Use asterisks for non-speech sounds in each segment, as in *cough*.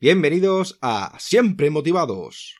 Bienvenidos a Siempre Motivados.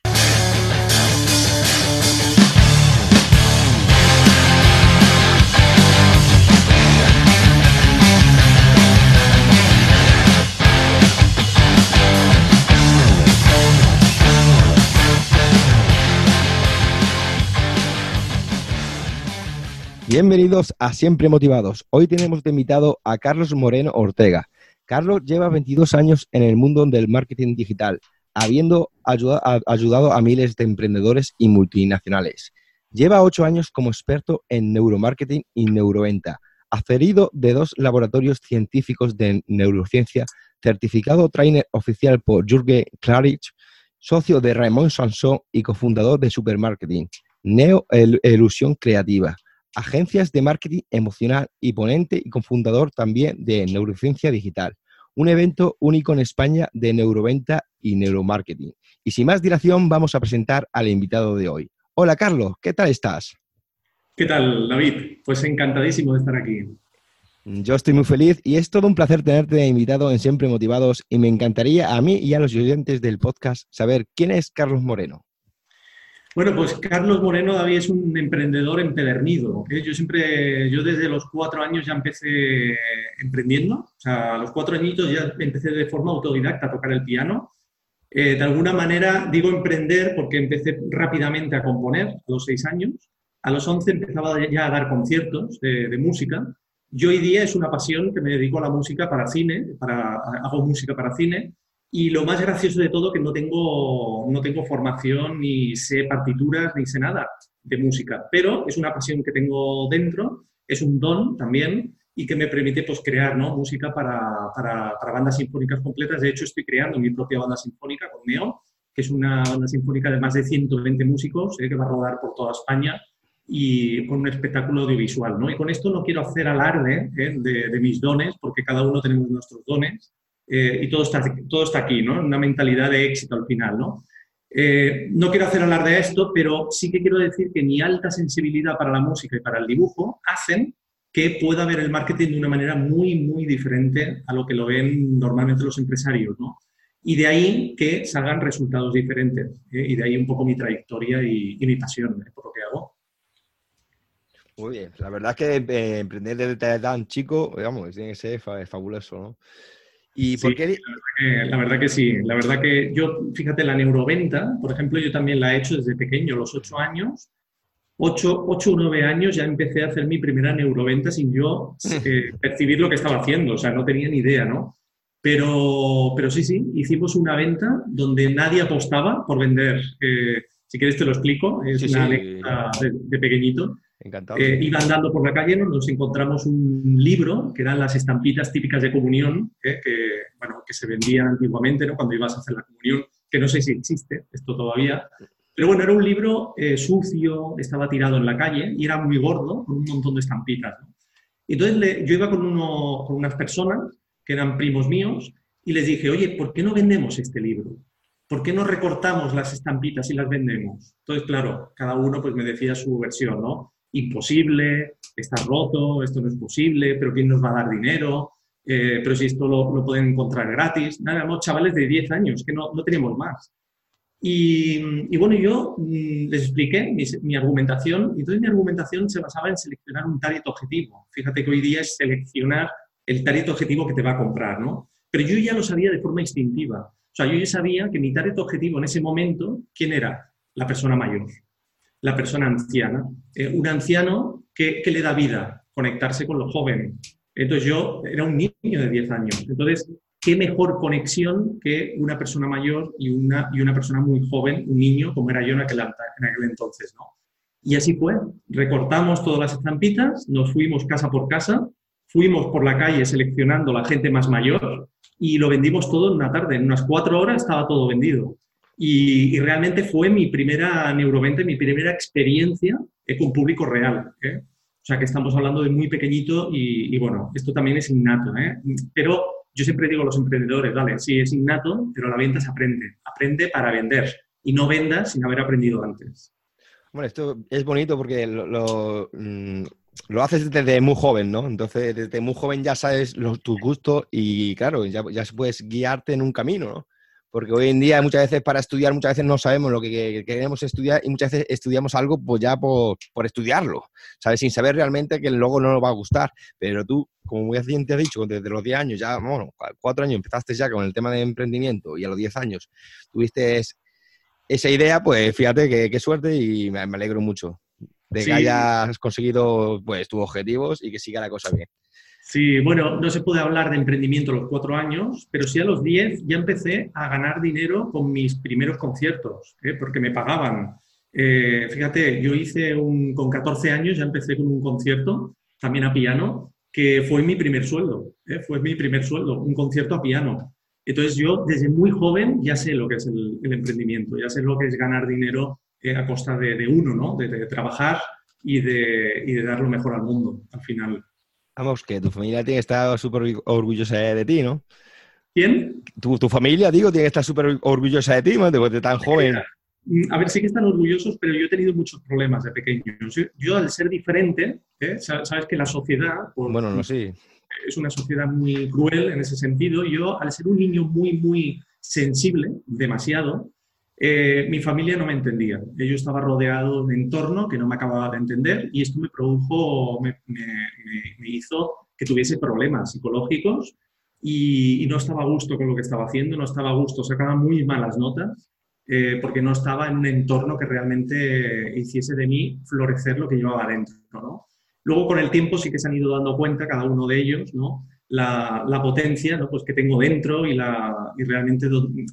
Bienvenidos a Siempre Motivados. Hoy tenemos de invitado a Carlos Moreno Ortega. Carlos lleva 22 años en el mundo del marketing digital, habiendo ayudado a miles de emprendedores y multinacionales. Lleva 8 años como experto en neuromarketing y neuroventa, aferido de dos laboratorios científicos de neurociencia, certificado trainer oficial por Jürgen Klarich, socio de Raymond Sanson y cofundador de Supermarketing, Neo Ilusión Creativa agencias de marketing emocional y ponente y cofundador también de Neurociencia Digital, un evento único en España de neuroventa y neuromarketing. Y sin más dilación, vamos a presentar al invitado de hoy. Hola Carlos, ¿qué tal estás? ¿Qué tal, David? Pues encantadísimo de estar aquí. Yo estoy muy feliz y es todo un placer tenerte invitado en Siempre Motivados y me encantaría a mí y a los oyentes del podcast saber quién es Carlos Moreno. Bueno, pues Carlos Moreno David es un emprendedor empedernido. Yo siempre, yo desde los cuatro años ya empecé emprendiendo. O sea, a los cuatro añitos ya empecé de forma autodidacta a tocar el piano. Eh, de alguna manera digo emprender porque empecé rápidamente a componer a los seis años. A los once empezaba ya a dar conciertos de, música. Y hoy día es una pasión que me dedico a la música para cine, para, hago música para cine y lo más gracioso de todo que no tengo, no tengo formación, ni sé partituras, ni sé nada de música, pero es una pasión que tengo dentro, es un don también y que me permite pues, crear ¿no? música para, para, para, bandas sinfónicas completas. De hecho, estoy creando mi propia banda sinfónica con Neo, que es una banda sinfónica de más de 120 músicos eh, que va a rodar por toda España y con un espectáculo audiovisual. ¿no? Y con esto no quiero hacer alarde eh, de, de mis dones, porque cada uno tenemos nuestros dones, eh, y todo está, todo está aquí, ¿no? Una mentalidad de éxito al final, ¿no? Eh, no quiero hacer hablar de esto, pero sí que quiero decir que mi alta sensibilidad para la música y para el dibujo hacen que pueda ver el marketing de una manera muy, muy diferente a lo que lo ven normalmente los empresarios, ¿no? Y de ahí que salgan resultados diferentes. ¿eh? Y de ahí un poco mi trayectoria y, mi pasión por lo que hago. Muy bien, la verdad es que emprender desde tan chico, digamos, tiene que fabuloso, ¿no? ¿Y por qué? La verdad, que, sí. La verdad que yo, fíjate, la neuroventa, por ejemplo, yo también la he hecho desde pequeño, los ocho años. Ocho, ocho o nueve años ya empecé a hacer mi primera neuroventa sin yo eh, percibir lo que estaba haciendo. O sea, no tenía ni idea, ¿no? Pero, pero sí, sí, hicimos una venta donde nadie apostaba por vender. Eh, si quieres te lo explico, es una anécdota de, pequeñito. Encantado. Eh, iba andando por la calle, nos encontramos un libro que eran las estampitas típicas de comunión, eh, que, bueno, que se vendían antiguamente ¿no? cuando ibas a hacer la comunión, que no sé si existe esto todavía. Pero bueno, era un libro eh, sucio, estaba tirado en la calle y era muy gordo, con un montón de estampitas. ¿no? Entonces yo iba con, uno, con unas personas que eran primos míos y les dije, oye, ¿por qué no vendemos este libro? ¿por qué no recortamos las estampitas y las vendemos? Entonces, claro, cada uno pues me decía su versión, ¿no? Imposible, está roto, esto no es posible, pero ¿quién nos va a dar dinero? Eh, pero si esto lo, pueden encontrar gratis. Nada, éramos chavales de 10 años, que no, no tenemos más. Y, bueno, yo mm, les expliqué mi, argumentación, y entonces mi argumentación se basaba en seleccionar un target objetivo. Fíjate que hoy día es seleccionar el target objetivo que te va a comprar, ¿no? Pero yo ya lo sabía de forma instintiva. O sea, yo ya sabía que mi target objetivo en ese momento, ¿quién era? La persona mayor, la persona anciana. Eh, un anciano que, le da vida, conectarse con los jóvenes. Entonces yo era un niño de 10 años. Entonces, ¿qué mejor conexión que una persona mayor y una, y una persona muy joven, un niño, como era yo en aquel, en aquel entonces, ¿no? Y así fue. Recortamos todas las estampitas, nos fuimos casa por casa, fuimos por la calle seleccionando la gente más mayor y lo vendimos todo en una tarde. En unas cuatro horas estaba todo vendido. Y, realmente fue mi primera neuroventa, mi primera experiencia con público real. ¿eh? O sea que estamos hablando de muy pequeñito y, bueno, esto también es innato. ¿eh? Pero yo siempre digo a los emprendedores, vale, sí es innato, pero la venta se aprende. Aprende para vender y no vendas sin haber aprendido antes. Bueno, esto es bonito porque lo, mm, lo haces desde muy joven, ¿no? Entonces, desde muy joven ya sabes los, tus gustos y, claro, ya, ya puedes guiarte en un camino, ¿no? Porque hoy en día muchas veces para estudiar, muchas veces no sabemos lo que queremos estudiar y muchas veces estudiamos algo pues ya por, estudiarlo, ¿sabes? Sin saber realmente que luego no nos va a gustar. Pero tú, como muy bien te has dicho, desde los 10 años, ya, bueno, cuatro años empezaste ya con el tema de emprendimiento y a los 10 años tuviste esa idea, pues fíjate qué suerte y me, alegro mucho de que hayas conseguido pues tus objetivos y que siga la cosa bien. Sí, bueno, no se puede hablar de emprendimiento a los cuatro años, pero sí a los diez ya empecé a ganar dinero con mis primeros conciertos, ¿eh? porque me pagaban. Eh, fíjate, yo hice un, con 14 años ya empecé con un concierto, también a piano, que fue mi primer sueldo, ¿eh? fue mi primer sueldo, un concierto a piano. Entonces yo desde muy joven ya sé lo que es el, emprendimiento, ya sé lo que es ganar dinero a costa de, uno, ¿no? De, trabajar y de, y de dar lo mejor al mundo al final. Vamos, que tu familia tiene que estar súper orgullosa de ti, ¿no? ¿Quién? Tu, familia, digo, tiene que estar súper orgullosa de ti, ¿no? De, tan joven. Mm, a ver, sí que están orgullosos, pero yo he tenido muchos problemas de pequeño. Yo, al ser diferente, ¿eh? sabes que la sociedad... bueno, no sé. Es una sociedad muy cruel en ese sentido. Yo, al ser un niño muy, muy sensible, demasiado, eh, mi familia no me entendía. Yo estaba rodeado de entorno que no me acababa de entender y esto me produjo, me, hizo que tuviese problemas psicológicos y, no estaba a gusto con lo que estaba haciendo, no estaba a gusto, sacaba muy malas notas eh, porque no estaba en un entorno que realmente hiciese de mí florecer lo que llevaba dentro. ¿no? Luego con el tiempo sí que se han ido dando cuenta cada uno de ellos, ¿no? La, la potencia ¿no? pues que tengo dentro y, la, y realmente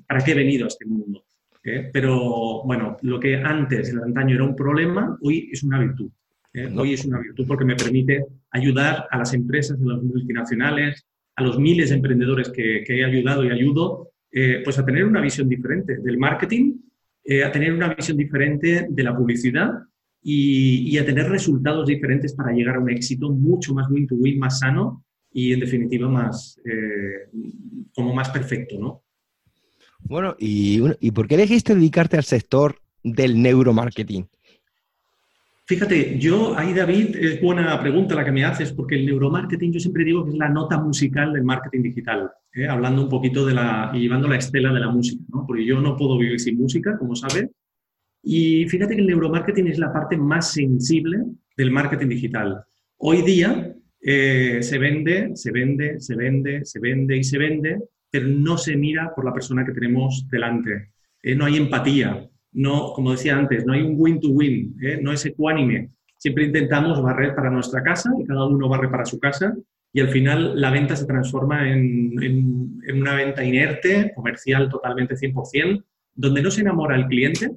para qué he venido a este mundo. ¿Eh? Pero bueno, lo que antes, el antaño, era un problema, hoy es una virtud. ¿eh? Hoy es una virtud porque me permite ayudar a las empresas, a las multinacionales, a los miles de emprendedores que, he ayudado y ayudo, eh, pues a tener una visión diferente del marketing, a tener una visión diferente de la publicidad y, a tener resultados diferentes para llegar a un éxito mucho más win-to-win, más sano y en definitiva más, como más perfecto, ¿no? Bueno, y, ¿y por qué elegiste dedicarte al sector del neuromarketing? Fíjate, yo ahí David, es buena pregunta la que me haces, porque el neuromarketing yo siempre digo que es la nota musical del marketing digital, ¿eh? hablando un poquito de la, y llevando la estela de la música, ¿no? porque yo no puedo vivir sin música, como sabes, y fíjate que el neuromarketing es la parte más sensible del marketing digital. Hoy día eh, se vende, se vende, se vende, se vende y se vende pero no se mira por la persona que tenemos delante. Eh, no hay empatía, no, como decía antes, no hay un win-to-win, eh, no es ecuánime. Siempre intentamos barrer para nuestra casa y cada uno barre para su casa y al final la venta se transforma en, en una venta inerte, comercial totalmente 100%, donde no se enamora el cliente,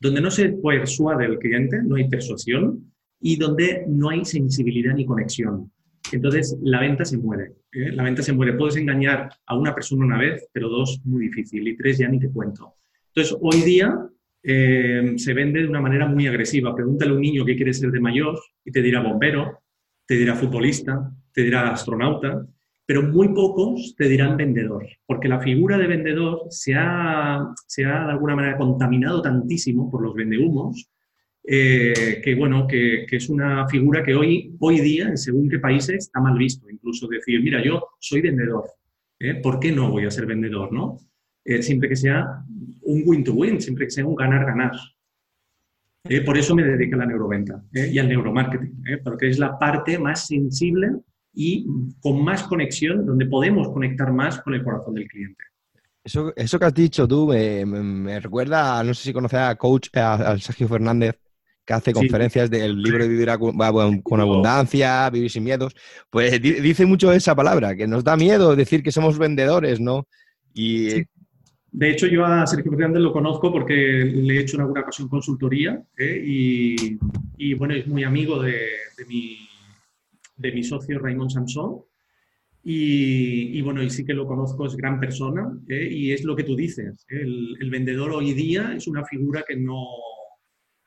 donde no se persuade el cliente, no hay persuasión y donde no hay sensibilidad ni conexión. Entonces, la venta se muere. ¿eh? La venta se muere. Puedes engañar a una persona una vez, pero dos, muy difícil. Y tres, ya ni te cuento. Entonces, hoy día eh, se vende de una manera muy agresiva. Pregúntale a un niño qué quiere ser de mayor y te dirá bombero, te dirá futbolista, te dirá astronauta, pero muy pocos te dirán vendedor, porque la figura de vendedor se ha, se ha de alguna manera contaminado tantísimo por los vendehumos eh, que bueno, que, es una figura que hoy, hoy día, en según qué países, está mal visto. Incluso decir, mira, yo soy vendedor, ¿eh? ¿por qué no voy a ser vendedor? ¿no? Eh, siempre que sea un win-to-win, siempre que sea un ganar-ganar. por eso me dedico a la neuroventa y al neuromarketing, porque es la parte más sensible y con más conexión, donde podemos conectar más con el corazón del cliente. Eso, eso que has dicho tú me, recuerda, no sé si conoces a coach, a Sergio Fernández, que hace conferencias del libro de vivir con, abundancia, vivir sin miedos, pues dice mucho esa palabra, que nos da miedo decir que somos vendedores, ¿no? Y... De hecho, yo a Sergio Fernández lo conozco porque le he hecho en alguna ocasión consultoría ¿eh? y, bueno, es muy amigo de, mi, de mi socio Raymond Samson. Y, bueno, y sí que lo conozco, es gran persona ¿eh? y es lo que tú dices. ¿eh? el vendedor hoy día es una figura que no,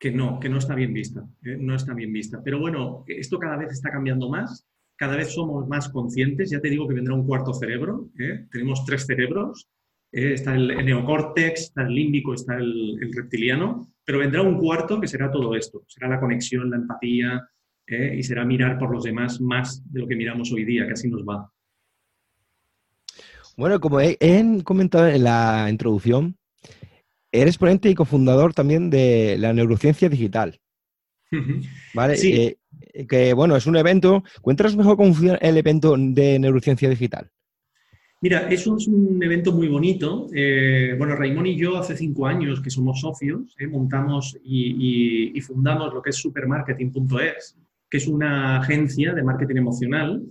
que no, que no está bien vista, ¿eh? no está bien vista. Pero bueno, esto cada vez está cambiando más, cada vez somos más conscientes, ya te digo que vendrá un cuarto cerebro, ¿eh? tenemos tres cerebros, ¿eh? está el, neocórtex, está el límbico, está el, reptiliano, pero vendrá un cuarto que será todo esto, será la conexión, la empatía y será mirar por los demás más de lo que miramos hoy día, que así nos va. Bueno, como he, comentado en la introducción, eres ponente y cofundador también de la neurociencia digital. ¿Vale? Sí. Eh, que bueno, es un evento. Cuéntanos mejor cómo funciona el evento de neurociencia digital. Mira, eso es un evento muy bonito. Eh, bueno, Raimón y yo hace cinco años que somos socios, eh, montamos y, fundamos lo que es supermarketing.es, que es una agencia de marketing emocional.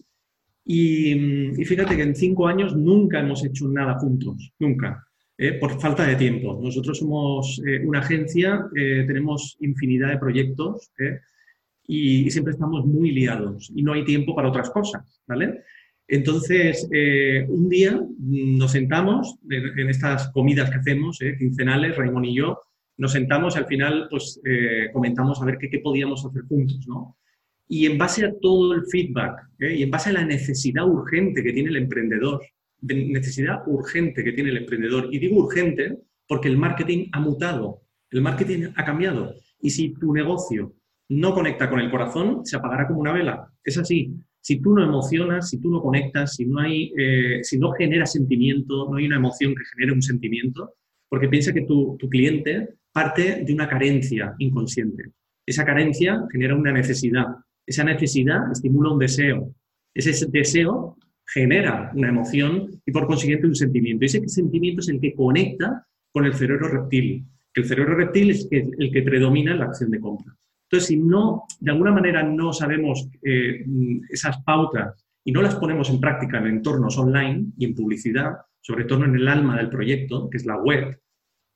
Y, fíjate que en cinco años nunca hemos hecho nada juntos, nunca, eh, por falta de tiempo. Nosotros somos una agencia, tenemos infinidad de proyectos y, y siempre estamos muy liados y no hay tiempo para otras cosas, ¿vale? Entonces, eh, un día nos sentamos en, estas comidas que hacemos, eh, quincenales, Raimón y yo, nos sentamos y al final pues eh, comentamos a ver qué, podíamos hacer juntos, ¿no? Y en base a todo el feedback y en base a la necesidad urgente que tiene el emprendedor, necesidad urgente que tiene el emprendedor, y digo urgente porque el marketing ha mutado, el marketing ha cambiado, y si tu negocio no conecta con el corazón, se apagará como una vela. Es así. Si tú no emocionas, si tú no conectas, si no, hay, eh, si no genera sentimiento, no hay una emoción que genere un sentimiento, porque piensa que tu cliente parte de una carencia inconsciente. Esa carencia genera una necesidad. Esa necesidad estimula un deseo. Ese deseo genera una emoción y por consiguiente un sentimiento. Ese sentimiento es el que conecta con el cerebro reptil. Que el cerebro reptil es el que predomina en la acción de compra. Entonces, si no, de alguna manera no sabemos eh, esas pautas y no las ponemos en práctica en entornos online y en publicidad, sobre todo en el alma del proyecto, que es la web,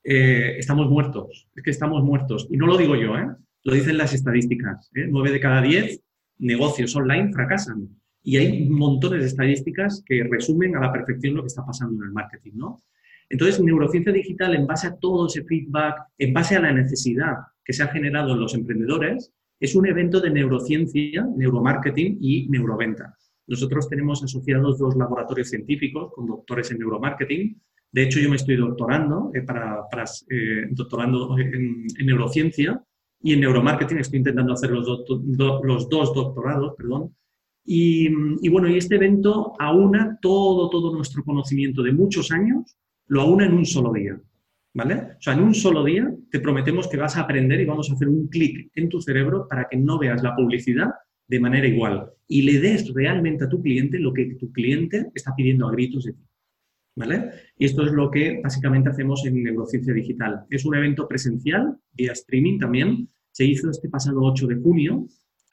eh, estamos muertos. Es que estamos muertos. Y no lo digo yo, ¿eh? lo dicen las estadísticas. Nueve de cada diez negocios online fracasan. Y hay montones de estadísticas que resumen a la perfección lo que está pasando en el marketing, ¿no? Entonces, neurociencia digital, en base a todo ese feedback, en base a la necesidad que se ha generado en los emprendedores, es un evento de neurociencia, neuromarketing y neuroventa. Nosotros tenemos asociados dos laboratorios científicos con doctores en neuromarketing. De hecho, yo me estoy doctorando, eh, para, eh, doctorando en, neurociencia y en neuromarketing estoy intentando hacer los, los dos doctorados, perdón. Y, bueno, y este evento aúna todo, todo nuestro conocimiento de muchos años, lo aúna en un solo día. ¿vale? O sea, en un solo día te prometemos que vas a aprender y vamos a hacer un clic en tu cerebro para que no veas la publicidad de manera igual y le des realmente a tu cliente lo que tu cliente está pidiendo a gritos de ti. ¿Vale? Y esto es lo que básicamente hacemos en Neurociencia Digital. Es un evento presencial, vía streaming también. Se hizo este pasado 8 de junio,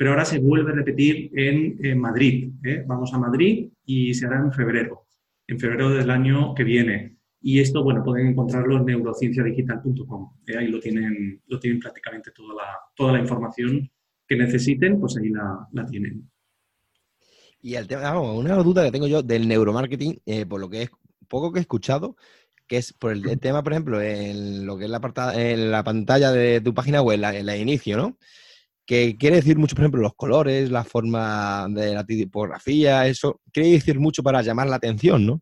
pero ahora se vuelve a repetir en, Madrid. ¿eh? Vamos a Madrid y se hará en febrero, en febrero del año que viene. Y esto, bueno, pueden encontrarlo en neurocienciadigital.com. Eh, ahí lo tienen, lo tienen prácticamente toda la, toda la información que necesiten, pues ahí la, tienen. Y el tema, una duda que tengo yo del neuromarketing, eh, por lo que es poco que he escuchado, que es por el, tema, por ejemplo, en lo que es la, en la pantalla de tu página web, en la inicio, ¿no? Que quiere decir mucho, por ejemplo, los colores, la forma de la tipografía, eso, quiere decir mucho para llamar la atención, ¿no?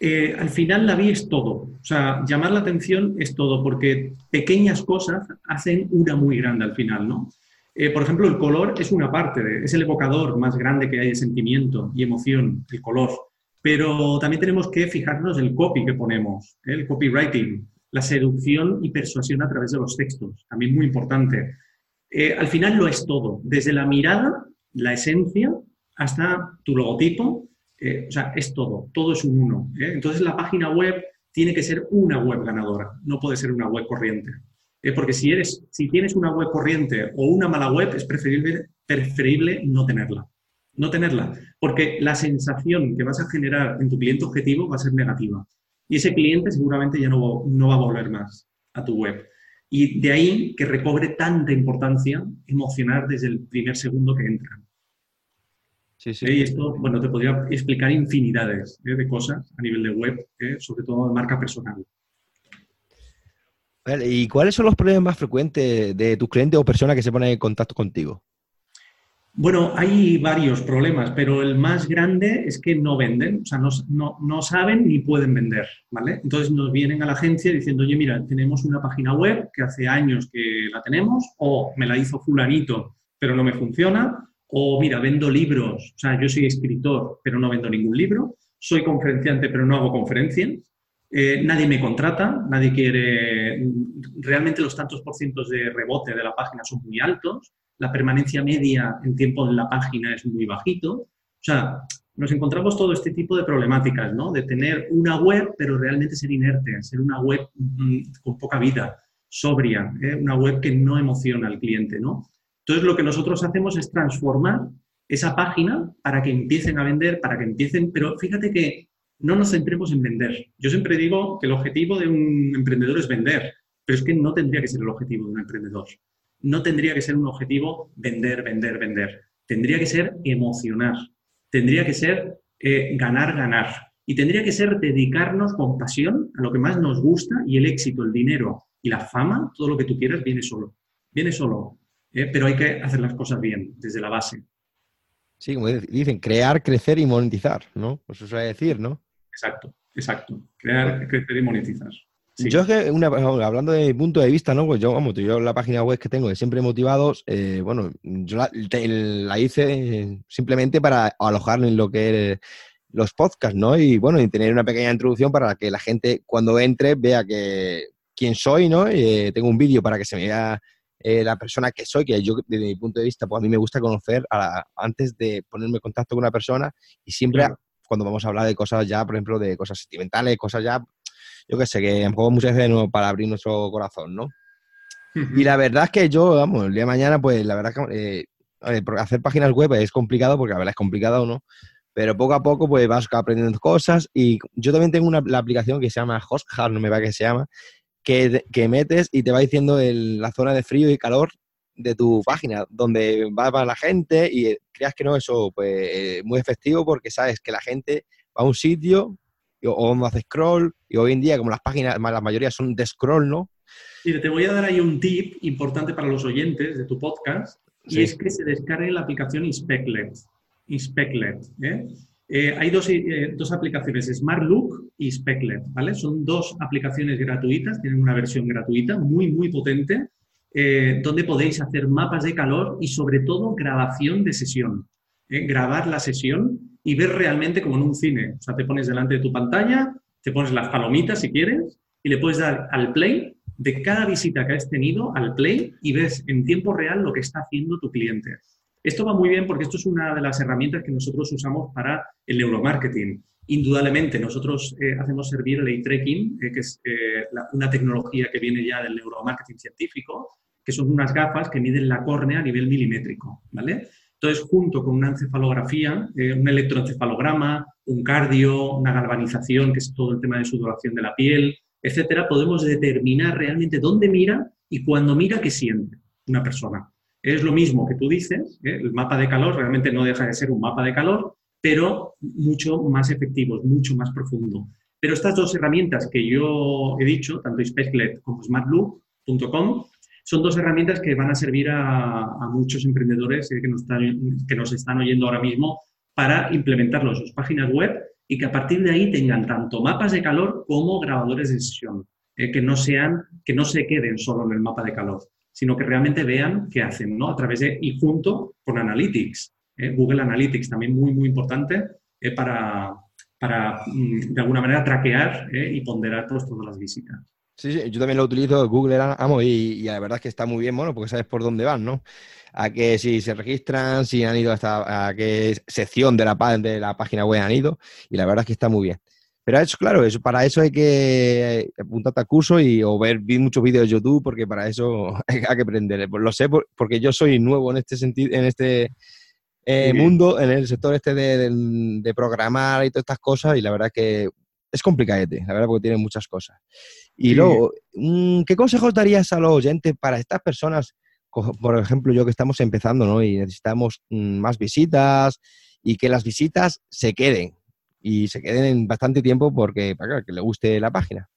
Eh, al final la vi es todo. O sea, llamar la atención es todo, porque pequeñas cosas hacen una muy grande al final, ¿no? Eh, por ejemplo, el color es una parte, es el evocador más grande que hay de sentimiento y emoción, el color. Pero también tenemos que fijarnos el copy que ponemos, ¿eh? el copywriting, la seducción y persuasión a través de los textos, también muy importante. Al final lo es todo, desde la mirada, la esencia, hasta tu logotipo, eh, o sea, es todo, todo es un uno. ¿eh? Entonces la página web tiene que ser una web ganadora, no puede ser una web corriente. ¿eh? porque si, eres, si tienes una web corriente o una mala web, es preferible, preferible no tenerla. No tenerla, porque la sensación que vas a generar en tu cliente objetivo va a ser negativa. Y ese cliente seguramente ya no, no va a volver más a tu web. Y de ahí que recobre tanta importancia emocionar desde el primer segundo que entran. Sí, sí. Y esto, bueno, te podría explicar infinidades ¿eh? de cosas a nivel de web, ¿eh? sobre todo de marca personal. ¿Y cuáles son los problemas más frecuentes de tus clientes o personas que se ponen en contacto contigo? Bueno, hay varios problemas, pero el más grande es que no venden, o sea, no, no, no, saben ni pueden vender, ¿vale? Entonces nos vienen a la agencia diciendo, oye, mira, tenemos una página web que hace años que la tenemos, o me la hizo fulanito, pero no me funciona, o mira, vendo libros, o sea, yo soy escritor, pero no vendo ningún libro, soy conferenciante pero no hago conferencias, eh, nadie me contrata, nadie quiere, realmente los tantos por cientos de rebote de la página son muy altos, la permanencia media en tiempo en la página es muy bajito. O sea, nos encontramos todo este tipo de problemáticas, ¿no? De tener una web, pero realmente ser inerte, ser una web mm, con poca vida, sobria, ¿eh? una web que no emociona al cliente, ¿no? Entonces, lo que nosotros hacemos es transformar esa página para que empiecen a vender, para que empiecen, pero fíjate que no nos centremos en vender. Yo siempre digo que el objetivo de un emprendedor es vender, pero es que no tendría que ser el objetivo de un emprendedor. No tendría que ser un objetivo vender, vender, vender. Tendría que ser emocionar. Tendría que ser eh, ganar, ganar. Y tendría que ser dedicarnos con pasión a lo que más nos gusta y el éxito, el dinero y la fama, todo lo que tú quieras, viene solo. Viene solo. ¿eh? pero hay que hacer las cosas bien, desde la base. Sí, como dicen, crear, crecer y monetizar, ¿no? Pues eso suele decir, ¿no? Exacto, exacto. Crear, crecer y monetizar. Yo es que, hablando de mi punto de vista, ¿no? Pues yo, vamos, yo la página web que tengo de Siempre Motivados, eh, bueno, yo la, hice simplemente para alojar en lo que es los podcasts, ¿no? Y bueno, y tener una pequeña introducción para que la gente cuando entre vea que quién soy, ¿no? Y, eh, tengo un vídeo para que se me vea eh, la persona que soy, que yo desde mi punto de vista, pues a mí me gusta conocer antes de ponerme en contacto con una persona y siempre cuando vamos a hablar de cosas ya, por ejemplo, de cosas sentimentales, cosas ya, yo qué sé, que juego muchas veces para abrir nuestro corazón, ¿no? Y la verdad es que yo, vamos, el día de mañana, pues la verdad que eh, hacer páginas web es complicado, porque la verdad es complicado, ¿no? Pero poco a poco, pues vas aprendiendo cosas. Y yo también tengo una la aplicación que se llama HostHub, no me va que se llama, que, metes y te va diciendo la zona de frío y calor de tu página, donde va, la gente y creas que no, eso pues muy efectivo porque sabes que la gente va a un sitio o no hace scroll y hoy en día como las páginas, la mayoría son de scroll, ¿no? y te voy a dar ahí un tip importante para los oyentes de tu podcast y es que se descargue la aplicación Inspectlet. Inspectlet, ¿eh? Eh, hay dos, eh, dos, aplicaciones, SmartLook y Specklet, ¿vale? Son dos aplicaciones gratuitas, tienen una versión gratuita muy, muy potente, eh, donde podéis hacer mapas de calor y sobre todo grabación de sesión. Grabar la sesión y ver realmente como en un cine. O sea, te pones delante de tu pantalla, te pones las palomitas si quieres y le puedes dar al play de cada visita que has tenido al play y ves en tiempo real lo que está haciendo tu cliente. Esto va muy bien porque esto es una de las herramientas que nosotros usamos para el neuromarketing. Indudablemente, nosotros eh, hacemos servir el eye tracking, eh, que es eh, una tecnología que viene ya del neuromarketing científico, que son unas gafas que miden la córnea a nivel milimétrico, ¿vale? Entonces, junto con una encefalografía, un electroencefalograma, un cardio, una galvanización, que es todo el tema de sudoración de la piel, etcétera, podemos determinar realmente dónde mira y cuando mira qué siente una persona. Es lo mismo que tú dices, ¿eh? el mapa de calor realmente no deja de ser un mapa de calor, pero mucho más efectivo, mucho más profundo. Pero estas dos herramientas que yo he dicho, tanto Speclet como smartloop.com, son dos herramientas que van a servir a, muchos emprendedores eh, que, nos están, que nos están oyendo ahora mismo para implementarlo en sus páginas web y que a partir de ahí tengan tanto mapas de calor como grabadores de sesión, eh, que, no sean, que no se queden solo en el mapa de calor sino que realmente vean qué hacen, ¿no? A través de, y junto con Analytics, ¿eh? Google Analytics también muy, muy importante para, para mm, de alguna manera, traquear y ponderar pues, todas las visitas. Sí, sí, yo también lo utilizo, Google Amo, y, la verdad es que está muy bien, bueno, porque sabes por dónde van, ¿no? A que si se registran, si han ido hasta a qué sección de la, de la página web han ido, y la verdad es que está muy bien. Pero eso, claro, eso, para eso hay que apuntarte a curso y, o ver muchos vídeos de YouTube, porque para eso *laughs* hay, que aprender. Pues lo sé porque yo soy nuevo en este sentido, en este eh, mundo, en el sector este de, programar y todas estas cosas, y la verdad que es complicadete, la verdad, porque tiene muchas cosas. Y luego, mm, ¿qué consejos darías a los oyentes para estas personas, por ejemplo, yo que estamos empezando, ¿no? Y necesitamos mm, más visitas y que las visitas se queden y se queden bastante tiempo porque para que le guste la página.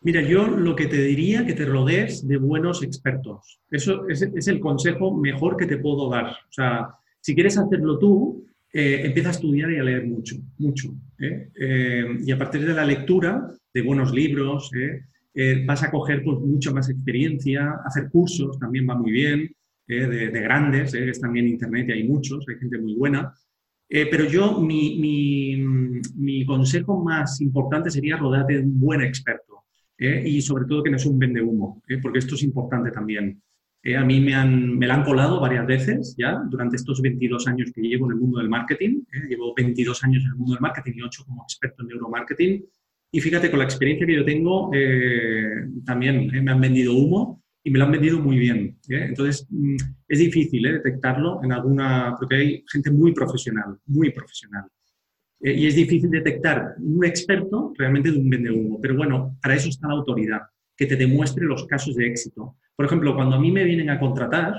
Mira, yo lo que te diría que te rodees de buenos expertos. Eso es, el consejo mejor que te puedo dar. O sea, si quieres hacerlo tú, eh, empieza a estudiar y a leer mucho, mucho. ¿eh? Eh, y a partir de la lectura de buenos libros, vas a coger pues, mucha más experiencia, hacer cursos también va muy bien, de, de, grandes, que están en internet y hay muchos, hay gente muy buena. Eh, pero yo, mi, mi consejo más importante sería rodearte de un buen experto ¿eh? y sobre todo que no es un vende humo, ¿eh? porque esto es importante también. ¿eh? a mí me, han, me la han colado varias veces ya durante estos 22 años que llevo en el mundo del marketing. Llevo 22 años en el mundo del marketing y 8 como experto en neuromarketing. Y fíjate, con la experiencia que yo tengo, también me han vendido humo y me lo han vendido muy bien. Entonces, mm, es difícil detectarlo en alguna, porque hay gente muy profesional, muy profesional. Eh, y es difícil detectar un experto realmente de un humo. Pero bueno, para eso está la autoridad, que te demuestre los casos de éxito. Por ejemplo, cuando a mí me vienen a contratar,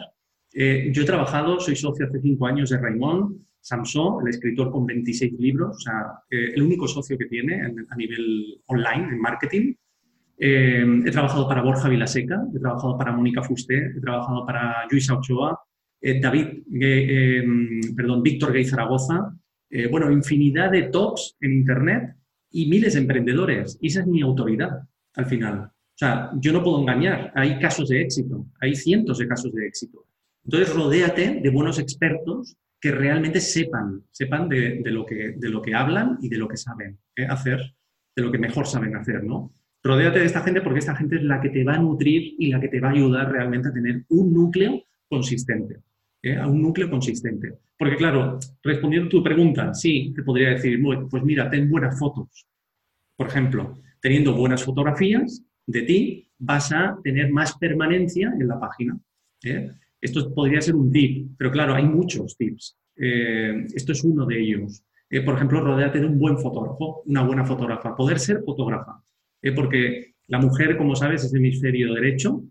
eh, yo he trabajado, soy socio hace cinco años de Raymond Samson, el escritor con 26 libros, o sea, eh, el único socio que tiene a nivel online, en marketing. he trabajado para Borja Vilaseca, he trabajado para Mónica Fusté, he trabajado para Luisa Ochoa, David, perdón, Víctor Gay Zaragoza, eh, bueno, infinidad de tops en Internet y miles de emprendedores. Y esa es mi autoridad al final. O sea, yo no puedo engañar. Hay casos de éxito, hay cientos de casos de éxito. Entonces, rodéate de buenos expertos que realmente sepan, sepan de, lo, que, de lo que hablan y de lo que saben ¿eh? hacer, de lo que mejor saben hacer, ¿no? Rodéate de esta gente porque esta gente es la que te va a nutrir y la que te va a ayudar realmente a tener un núcleo consistente. ¿eh? a un núcleo consistente. Porque claro, respondiendo a tu pregunta, sí, te podría decir, pues mira, ten buenas fotos. Por ejemplo, teniendo buenas fotografías de ti, vas a tener más permanencia en la página. ¿eh? Esto podría ser un tip, pero claro, hay muchos tips. Eh, esto es uno de ellos. por ejemplo, rodeate de un buen fotógrafo, una buena fotógrafa. Poder ser fotógrafa. porque la mujer, como sabes, es hemisferio derecho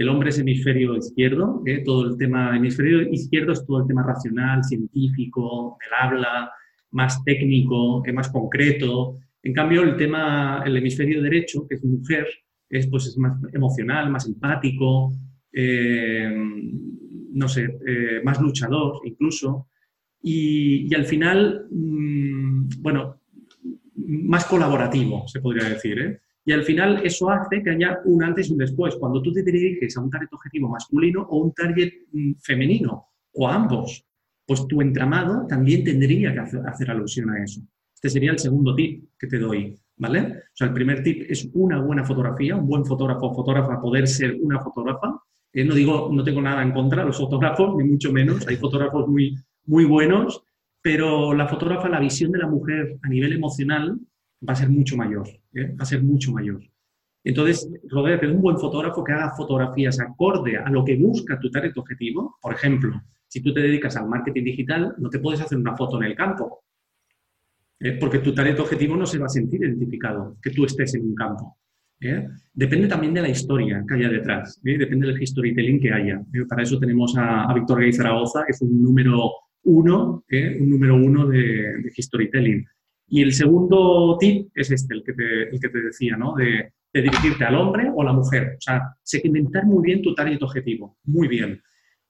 el hombre es hemisferio izquierdo, ¿eh? todo el tema hemisferio izquierdo es todo el tema racional, científico, del habla, más técnico, eh, más concreto. En cambio, el tema, el hemisferio derecho, que es mujer, es, pues, es más emocional, más empático, eh, no sé, más luchador incluso. Y, al final, mm, bueno, más colaborativo, se podría decir. Y al final eso hace que haya un antes y un después. Cuando tú te diriges a un target objetivo masculino o un target mm, femenino, o a ambos, pues tu entramado también tendría que hacer alusión a eso. Este sería el segundo tip que te doy, ¿vale? O sea, el primer tip es una buena fotografía, un buen fotógrafo o fotógrafa poder ser una fotógrafa. No digo, no tengo nada en contra de los fotógrafos, ni mucho menos. Hay fotógrafos muy, muy buenos, pero la fotógrafa, la visión de la mujer a nivel emocional va a ser mucho mayor, ¿eh? va a ser mucho mayor. Entonces, rodéate de un buen fotógrafo que haga fotografías acorde a lo que busca tu target objetivo. Por ejemplo, si tú te dedicas al marketing digital, no te puedes hacer una foto en el campo, ¿eh? porque tu target objetivo no se va a sentir identificado, que tú estés en un campo. ¿Eh? Depende también de la historia que haya detrás, depende del storytelling que haya. Para eso tenemos a, Víctor Gay Zaragoza, que es un número uno, un número uno de, de storytelling. Y el segundo tip es este, el que te, el que te decía, ¿no? De, dirigirte al hombre o a la mujer. O sea, segmentar muy bien tu target objetivo, muy bien.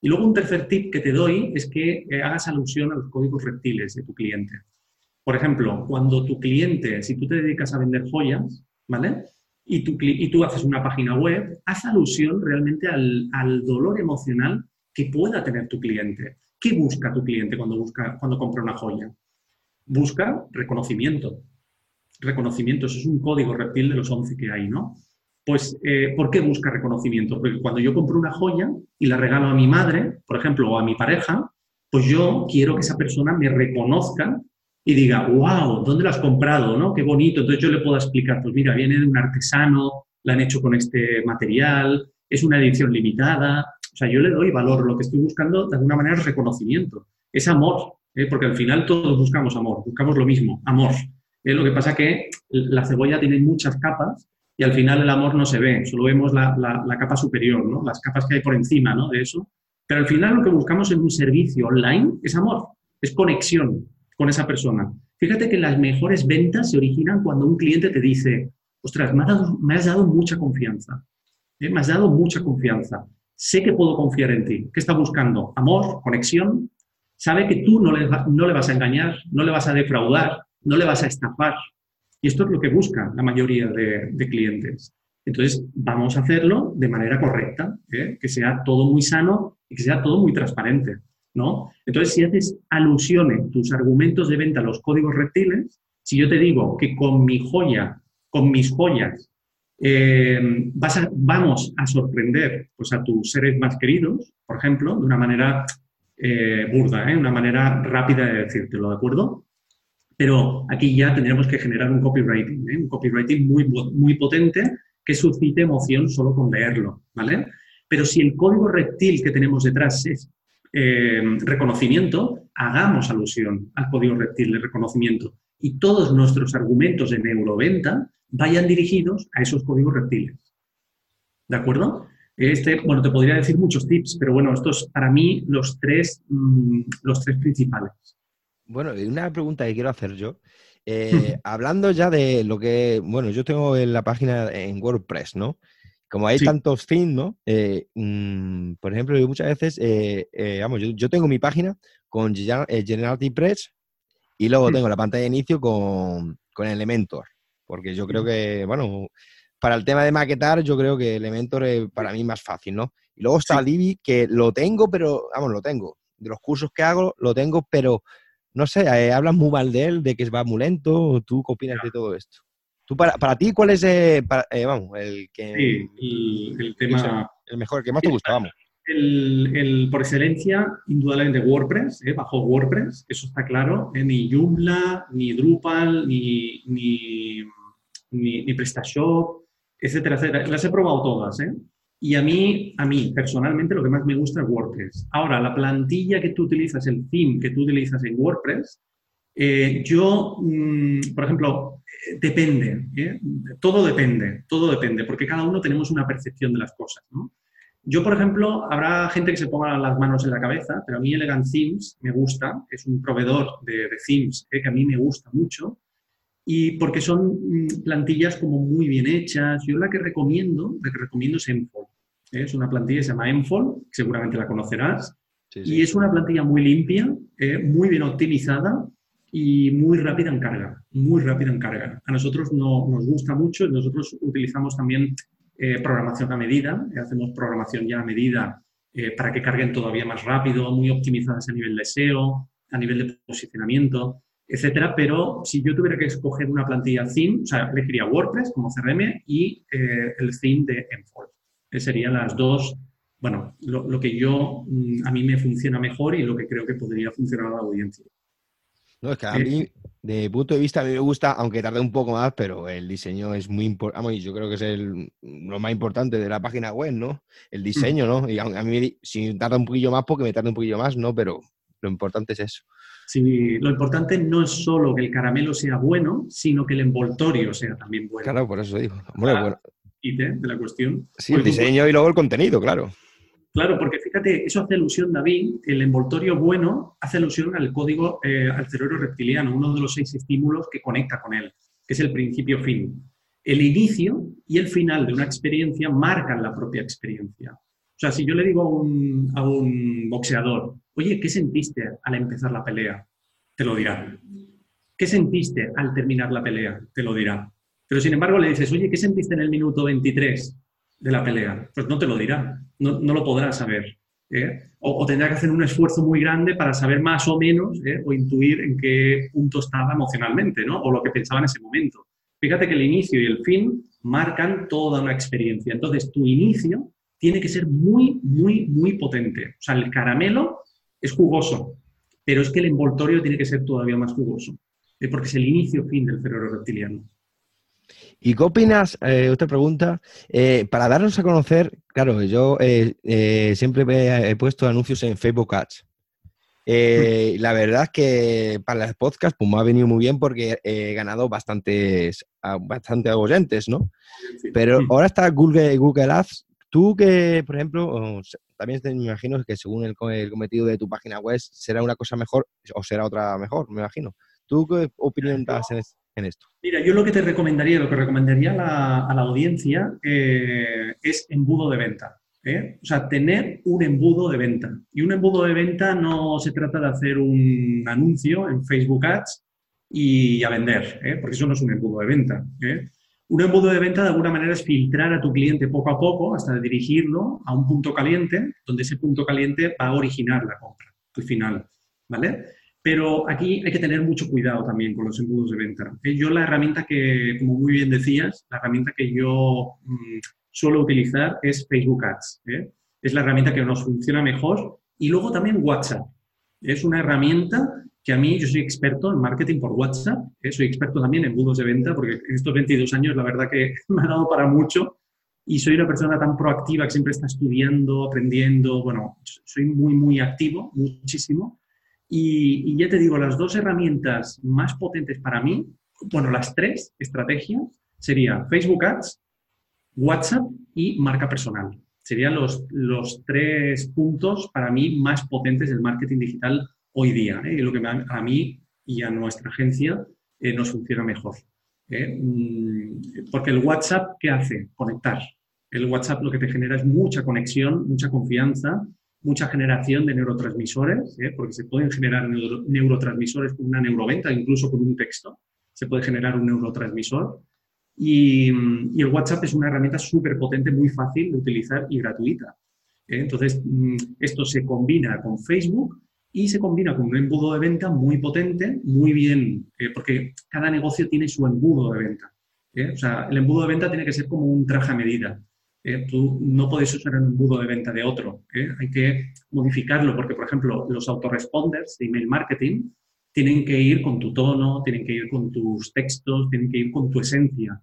Y luego un tercer tip que te doy es que eh, hagas alusión a los códigos reptiles de tu cliente. Por ejemplo, cuando tu cliente, si tú te dedicas a vender joyas, ¿vale? Y tú, haces una página web, haz alusión realmente al, al dolor emocional que pueda tener tu cliente. ¿Qué busca tu cliente cuando, busca, cuando compra una joya? busca reconocimiento. Reconocimiento, eso es un código reptil de los 11 que hay, ¿no? Pues, eh, ¿por qué busca reconocimiento? Porque cuando yo compro una joya y la regalo a mi madre, por ejemplo, o a mi pareja, pues yo quiero que esa persona me reconozca y diga, wow, ¿dónde lo has comprado? ¿no? Qué bonito. Entonces yo le puedo explicar, pues mira, viene de un artesano, la han hecho con este material, es una edición limitada. O sea, yo le doy valor. Lo que estoy buscando, de alguna manera, es reconocimiento, es amor. ¿eh? porque al final todos buscamos amor, buscamos lo mismo, amor. ¿eh? Lo que pasa que la cebolla tiene muchas capas y al final el amor no se ve, solo vemos la, capa superior, ¿no? las capas que hay por encima ¿no? de eso. Pero al final lo que buscamos en un servicio online es amor, es conexión con esa persona. Fíjate que las mejores ventas se originan cuando un cliente te dice, ostras, me has dado, mucha confianza, ¿eh? me has dado mucha confianza, sé que puedo confiar en ti. ¿Qué está buscando? Amor, conexión, sabe que tú no le, no le vas a engañar, no le vas a defraudar, no le vas a estafar. Y esto es lo que busca la mayoría de, clientes. Entonces, vamos a hacerlo de manera correcta, ¿eh? que sea todo muy sano y que sea todo muy transparente. ¿No? Entonces, si haces alusiones, tus argumentos de venta a los códigos reptiles, Si yo te digo que con mi joya, con mis joyas, eh, vamos a sorprender pues, a tus seres más queridos, por ejemplo, de una manera eh, burda, ¿eh? una manera rápida de decírtelo, ¿de acuerdo? Pero aquí ya tendremos que generar un copywriting, un copywriting muy, muy potente que suscite emoción solo con leerlo, ¿vale? Pero si el código reptil que tenemos detrás es reconocimiento, hagamos alusión al código reptil de reconocimiento y todos nuestros argumentos de neuroventa vayan dirigidos a esos códigos reptiles. ¿De acuerdo? Este, bueno, te podría decir muchos tips, pero bueno, estos para mí los tres, mm, los tres principales. Bueno, una pregunta que quiero hacer yo. Eh, *laughs* hablando ya de lo que, bueno, yo tengo en la página en WordPress, ¿no? Como hay tantos themes, ¿no? Eh, mm, por ejemplo, yo muchas veces, eh, vamos, yo, tengo mi página con Generative Press y luego tengo la pantalla de inicio con, con Elementor porque yo creo que, bueno, para el tema de maquetar, yo creo que Elementor es para mí más fácil, ¿no? Y luego está Divi, que lo tengo, pero, vamos, lo tengo. De los cursos que hago, lo tengo, pero, no sé, eh, hablas muy mal de él, de que va muy lento. ¿Tú qué opinas de todo esto? ¿Tú para, para ti cuál es, eh, eh, vamos, el que... Sí, el, tema... El mejor, el que más te gusta, vamos. El, por excelencia, indudablemente WordPress, bajo WordPress, eso está claro. ni Joomla, ni Drupal, ni, ni ni, ni PrestaShop, etcétera, etcétera. Las he probado todas, ¿eh? Y a mí, a mí, personalmente, lo que más me gusta es WordPress. Ahora, la plantilla que tú utilizas, el theme que tú utilizas en WordPress, eh, yo, mm, por ejemplo, eh, depende, ¿eh? todo depende, todo depende, porque cada uno tenemos una percepción de las cosas, ¿no? Yo, por ejemplo, habrá gente que se ponga las manos en la cabeza, pero a mí Elegant Themes me gusta, es un proveedor de, de themes que a mí me gusta mucho, y porque son mm, plantillas como muy bien hechas. Yo la que recomiendo, la que recomiendo es Enfold. ¿eh? Es una plantilla que se llama Enfold, seguramente la conocerás, y es una plantilla muy limpia, ¿eh? muy bien optimizada y muy rápida en carga, muy rápida en carga. A nosotros no, nos gusta mucho, nosotros utilizamos también eh, programación a medida, hacemos programación ya a medida para que carguen todavía más rápido, muy optimizadas a nivel de SEO, a nivel de posicionamiento etcétera, pero si yo tuviera que escoger una plantilla theme, o sea, elegiría WordPress como CRM y eh, el theme de Enfold. Esas serían las dos, bueno, lo, que yo, mm, a mí me funciona mejor y lo que creo que podría funcionar a la audiencia. No, es que a mí, de punto de vista, a mí me gusta, aunque tarde un poco más, pero el diseño es muy importante. Yo creo que es el, lo más importante de la página web, ¿no? El diseño, ¿no? Y a, mí, si tarda un poquillo más, porque me tarda un poquillo más, ¿no? Pero lo importante es eso. Sí, lo importante no es solo que el caramelo sea bueno, sino que el envoltorio sea también bueno. Claro, por eso digo. Y de, la cuestión. Sí, el diseño y luego el contenido, claro. Claro, porque fíjate, eso hace alusión, David, el envoltorio bueno hace alusión al código, eh, al cerebro reptiliano, uno de los seis estímulos que conecta con él, que es el principio fin. El inicio y el final de una experiencia marcan la propia experiencia. O sea, si yo le digo a un, boxeador, oye, ¿qué sentiste al empezar la pelea? Te lo dirá. ¿Qué sentiste al terminar la pelea? Te lo dirá. Pero sin embargo le dices, oye, ¿qué sentiste en el minuto 23 de la pelea? Pues no te lo dirá, no, lo podrá saber. ¿eh? O, tendrá que hacer un esfuerzo muy grande para saber más o menos ¿eh? o intuir en qué punto estaba emocionalmente, ¿no? O lo que pensaba en ese momento. Fíjate que el inicio y el fin marcan toda una experiencia. Entonces, tu inicio tiene que ser muy, muy, muy potente. O sea, el caramelo es jugoso, pero es que el envoltorio tiene que ser todavía más jugoso, eh, porque es el inicio-fin del cerebro reptiliano. ¿Y qué opinas? Eh, otra pregunta. Eh, para darnos a conocer, claro, yo siempre he, puesto anuncios en Facebook Ads. la verdad es que para las podcasts pues, me ha venido muy bien porque he ganado bastantes, bastante oyentes, ¿no? Pero ahora está Google, Google Ads Tú que, por ejemplo, también me imagino que según el, cometido de tu página web será una cosa mejor o será otra mejor, me imagino. ¿Tú qué opinión das en, esto? Mira, yo lo que te recomendaría, lo que recomendaría a la, audiencia eh, es embudo de venta. ¿eh? O sea, tener un embudo de venta. Y un embudo de venta no se trata de hacer un anuncio en Facebook Ads y a vender, ¿eh? porque eso no es un embudo de venta. Un embudo de venta de alguna manera es filtrar a tu cliente poco a poco hasta dirigirlo a un punto caliente, donde ese punto caliente va a originar la compra al final, ¿vale? Pero aquí hay que tener mucho cuidado también con los embudos de venta. Yo la herramienta que, como muy bien decías, la herramienta que yo mm, suelo utilizar es Facebook Ads. ¿eh? Es la herramienta que nos funciona mejor. Y luego también WhatsApp. Es una herramienta que a mí, yo soy experto en marketing por WhatsApp, ¿eh? soy experto también en embudos de venta, porque en estos 22 años la verdad que *laughs* me ha dado para mucho y soy una persona tan proactiva que siempre está estudiando, aprendiendo, bueno, soy muy, muy activo, muchísimo. Y, ya te digo, las dos herramientas más potentes para mí, bueno, las tres estrategias serían Facebook Ads, WhatsApp y marca personal. Serían los, los tres puntos para mí más potentes del marketing digital hoy día ¿eh? y lo que a mí y a nuestra agencia eh, nos funciona mejor. ¿eh? Mm, porque el WhatsApp, ¿qué hace? Conectar. El WhatsApp lo que te genera es mucha conexión, mucha confianza, mucha generación de neurotransmisores, porque se pueden generar neurotransmisores con una neuroventa, incluso con un texto. Se puede generar un neurotransmisor. Y, mm, el WhatsApp es una herramienta súper potente, muy fácil de utilizar y gratuita. Entonces, mm, esto se combina con Facebook y se combina con un embudo de venta muy potente, muy bien, eh, porque cada negocio tiene su embudo de venta. ¿eh? O sea, el embudo de venta tiene que ser como un traje a medida. ¿Eh? Tú no puedes usar el embudo de venta de otro. Hay que modificarlo porque, por ejemplo, los autoresponders de email marketing tienen que ir con tu tono, tienen que ir con tus textos, tienen que ir con tu esencia.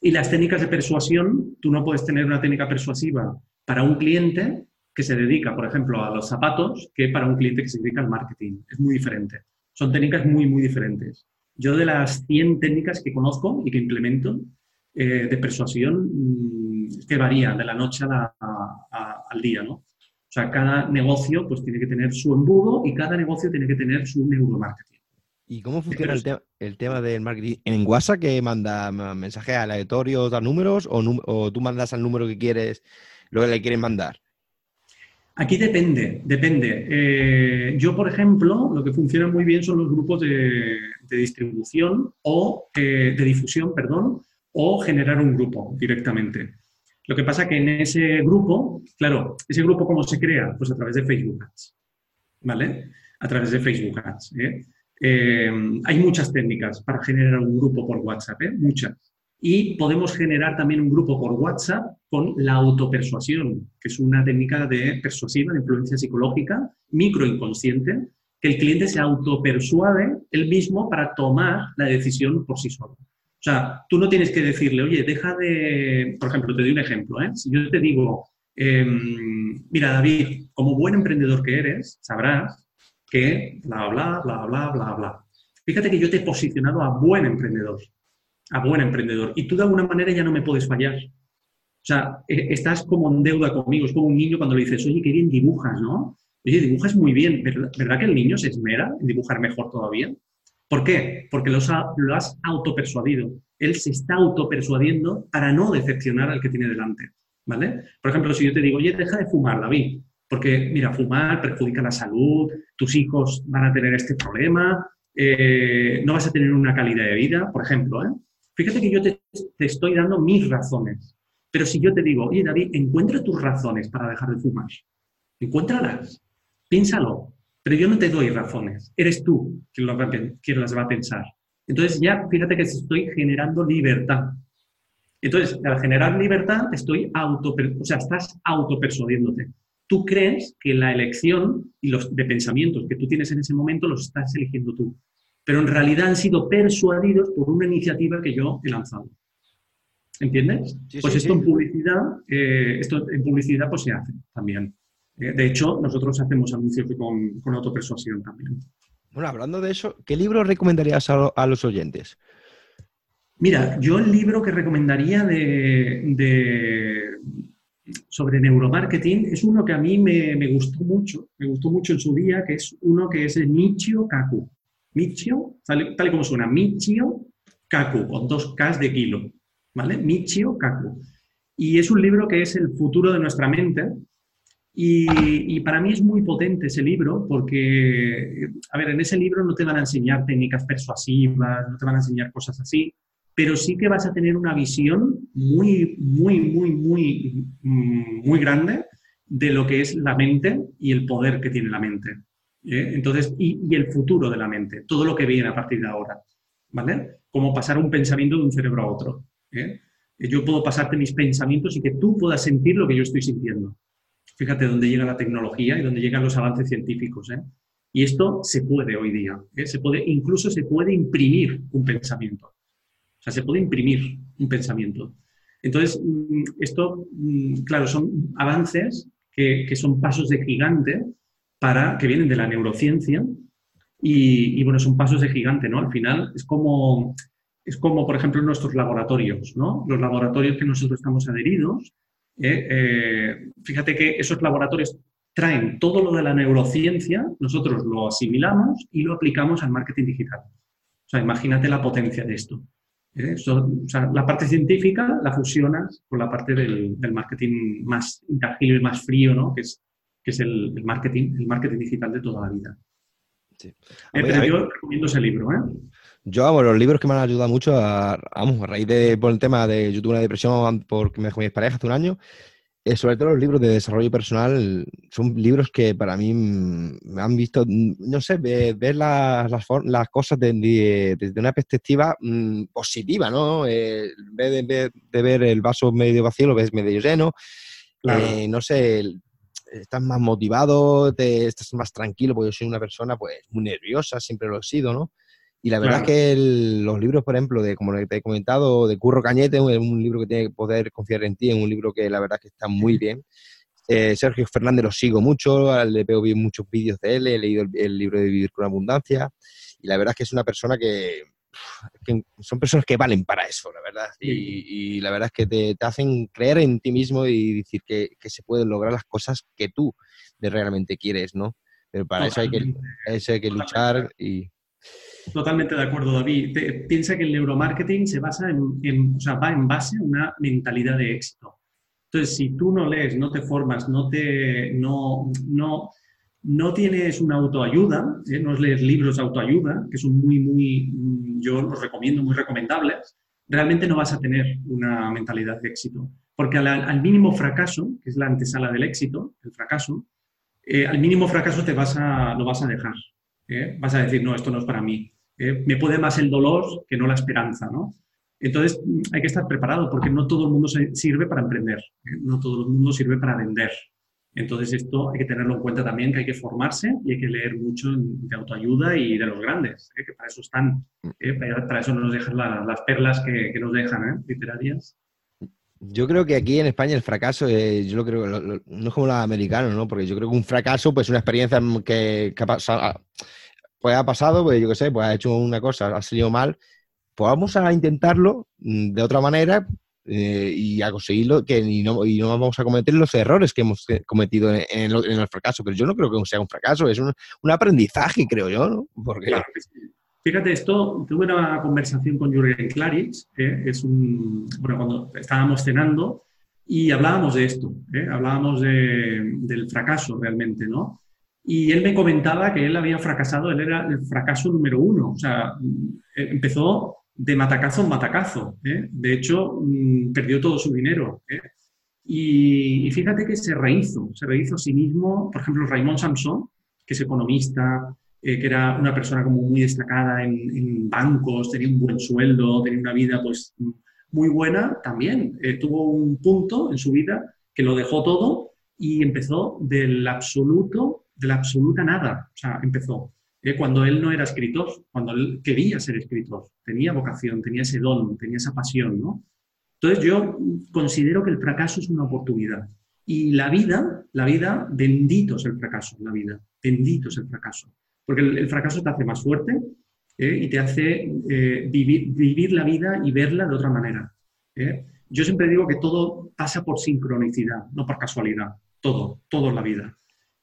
Y las técnicas de persuasión, tú no puedes tener una técnica persuasiva para un cliente que se dedica, por ejemplo, a los zapatos que para un cliente que se dedica al marketing. Es muy diferente. Son técnicas muy, muy diferentes. Yo de las 100 técnicas que conozco y que implemento eh, de persuasión, mm, que varía de la noche al día, ¿no? O sea, cada negocio pues tiene que tener su embudo y cada negocio tiene que tener su neuromarketing. ¿Y cómo funciona el, tema del marketing? ¿En WhatsApp que manda mensajes aleatorios, da números o, o, tú mandas al número que quieres lo que le quieren mandar? Aquí depende, depende. Eh, yo, por ejemplo, lo que funciona muy bien son los grupos de, distribución o eh, de difusión, perdón, o generar un grupo directamente. Lo que pasa que en ese grupo, claro, ese grupo cómo se crea? Pues a través de Facebook Ads, ¿vale? A través de Facebook Ads. ¿eh? hay muchas técnicas para generar un grupo por WhatsApp, muchas. Y podemos generar también un grupo por WhatsApp con la autopersuasión, que es una técnica de persuasiva, de influencia psicológica, microinconsciente, que el cliente se autopersuade él mismo para tomar la decisión por sí solo. O sea, tú no tienes que decirle, oye, deja de, por ejemplo, te doy un ejemplo, ¿eh? si yo te digo, em, mira, David, como buen emprendedor que eres, sabrás que bla, bla, bla, bla, bla, bla. Fíjate que yo te he posicionado a buen emprendedor a buen emprendedor. Y tú de alguna manera ya no me puedes fallar. O sea, e, estás como en deuda conmigo. Es como un niño cuando le dices, oye, qué bien dibujas, ¿no? Oye, dibujas muy bien. ¿Verdad, que el niño se esmera en dibujar mejor todavía? ¿Por qué? Porque lo has autopersuadido. Él se está autopersuadiendo para no decepcionar al que tiene delante. ¿Vale? Por ejemplo, si yo te digo, oye, deja de fumar, David, porque, mira, fumar perjudica la salud, tus hijos van a tener este problema, eh, no vas a tener una calidad de vida, por ejemplo, ¿eh? Fíjate que yo te, estoy dando mis razones. Pero si yo te digo, oye David, encuentra tus razones para dejar de fumar. Encuéntralas. Piénsalo. Pero yo no te doy razones. Eres tú quien, las va a pensar. Entonces ya fíjate que estoy generando libertad. Entonces, al generar libertad, estoy auto, o sea, estás autopersuadiéndote. Tú crees que la elección y los de pensamientos que tú tienes en ese momento los estás eligiendo tú pero en realidad han sido persuadidos por una iniciativa que yo he lanzado. ¿Entiendes? pues esto en publicidad, eh, esto en publicidad pues se hace también. Eh, de hecho, nosotros hacemos anuncios con, con autopersuasión también. Bueno, hablando de eso, ¿qué libro recomendarías a, los oyentes? Mira, yo el libro que recomendaría de, sobre neuromarketing es uno que a mí me, me, gustó mucho, me gustó mucho en su día, que es uno que es el Michio Kaku. Michio, tal, y como suena, Michio Kaku, con dos Ks de kilo, ¿vale? Michio Kaku. Y es un libro que es el futuro de nuestra mente. Y, para mí es muy potente ese libro porque, a ver, en ese libro no te van a enseñar técnicas persuasivas, no te van a enseñar cosas así, pero sí que vas a tener una visión muy, muy, muy, muy, muy grande de lo que es la mente y el poder que tiene la mente. ¿eh? Entonces, y, el futuro de la mente, todo lo que viene a partir de ahora, ¿vale? Como pasar un pensamiento de un cerebro a otro. ¿eh? Yo puedo pasarte mis pensamientos y que tú puedas sentir lo que yo estoy sintiendo. Fíjate dónde llega la tecnología y dónde llegan los avances científicos. ¿eh? Y esto se puede hoy día. ¿eh? Se puede, incluso se puede imprimir un pensamiento. O sea, se puede imprimir un pensamiento. Entonces, mm, esto, mm, claro, son avances que, que son pasos de gigante para, que vienen de la neurociencia y, bueno, son pasos de gigante, ¿no? Al final es como, es como, por ejemplo, nuestros laboratorios, ¿no? Los laboratorios que nosotros estamos adheridos, ¿eh? Fíjate que esos laboratorios traen todo lo de la neurociencia, nosotros lo asimilamos y lo aplicamos al marketing digital. O sea, imagínate la potencia de esto. ¿eh? o sea, la parte científica la fusionas con la parte del, del marketing más intangible, más frío, ¿no? Que es que es el, marketing, el marketing digital de toda la vida. Sí. Eh, pero yo recomiendo ese libro. ¿eh? Yo, amo los libros que me han ayudado mucho a, vamos, a raíz de, por el tema de yo tuve una depresión porque me dejó mi pareja hace un año, eh, sobre todo los libros de desarrollo personal son libros que para mí me han visto, no sé, ver, las, las, cosas desde una perspectiva mm, positiva, ¿no? en vez de, ver el vaso medio vacío, lo ves medio lleno. no sé, estás más motivado, te, estás más tranquilo, porque yo soy una persona pues muy nerviosa, siempre lo he sido, ¿no? Y la verdad es que los libros, por ejemplo, de como te he comentado, de Curro Cañete, es un libro que tiene que poder confiar en ti, es un libro que la verdad que está muy bien. Eh, Sergio Fernández lo sigo mucho, le veo bien muchos vídeos de él, he leído el libro de Vivir con Abundancia y la verdad es que es una persona que, son personas que valen para eso, la verdad. Y, la verdad es que te, hacen creer en ti mismo y decir que, se pueden lograr las cosas que tú realmente quieres, ¿no? Pero para eso hay, que, hay que luchar y... Totalmente de acuerdo, David. piensa que el neuromarketing se basa en, o sea, va en base a una mentalidad de éxito. Entonces, si tú no lees, no te formas, no te, no, no, no tienes una autoayuda, ¿eh? no lees libros de autoayuda, que son muy, muy, yo los recomiendo, muy recomendables, realmente no vas a tener una mentalidad de éxito. Porque al, mínimo fracaso, que es la antesala del éxito, el fracaso, eh, al mínimo fracaso te vas a, lo vas a dejar. ¿eh? Vas a decir, no, esto no es para mí. Me puede más el dolor que no la esperanza, ¿no? Entonces hay que estar preparado porque no todo el mundo sirve para emprender, no todo el mundo sirve para vender. Entonces esto hay que tenerlo en cuenta también, que hay que formarse y hay que leer mucho de autoayuda y de los grandes, ¿eh? que para eso están, ¿eh? para, eso nos dejan las perlas que, nos dejan, ¿eh? literarias. Yo creo que aquí en España el fracaso, yo lo creo, no es como los americanos, ¿no? Porque yo creo que un fracaso, pues una experiencia que, que ha, pues ha pasado, pues yo qué sé, pues ha hecho una cosa, ha salido mal, pues vamos a intentarlo mm, de otra manera, eh, y a conseguirlo que y no, vamos a cometer los errores que hemos cometido en, el fracaso. Pero yo no creo que sea un fracaso, es un, aprendizaje, creo yo, ¿no? Porque... Fíjate, esto, tuve una conversación con Jürgen Klaritz, es un, bueno, cuando estábamos cenando y hablábamos de esto, ¿eh? hablábamos de, del fracaso realmente, ¿no? Y él me comentaba que él había fracasado, él era el fracaso número uno, o sea, empezó de matacazo en matacazo. ¿eh? De hecho, mm, perdió todo su dinero. ¿eh? Y, fíjate que se rehizo, se rehizo a sí mismo. Por ejemplo, Raymond Samson, que es economista, eh, que era una persona como muy destacada en, bancos, tenía un buen sueldo, tenía una vida pues muy buena, también tuvo un punto en su vida que lo dejó todo y empezó del absoluto, de la absoluta nada. O sea, empezó cuando él no era escritor, cuando él quería ser escritor, tenía vocación, tenía ese don, tenía esa pasión, ¿no? Entonces yo considero que el fracaso es una oportunidad. Y la vida, la vida, bendito es el fracaso, la vida, bendito es el fracaso. Porque el, fracaso te hace más fuerte ¿eh? y te hace eh, vivir, vivir, la vida y verla de otra manera. ¿eh? Yo siempre digo que todo pasa por sincronicidad, no por casualidad. Todo, todo en la vida.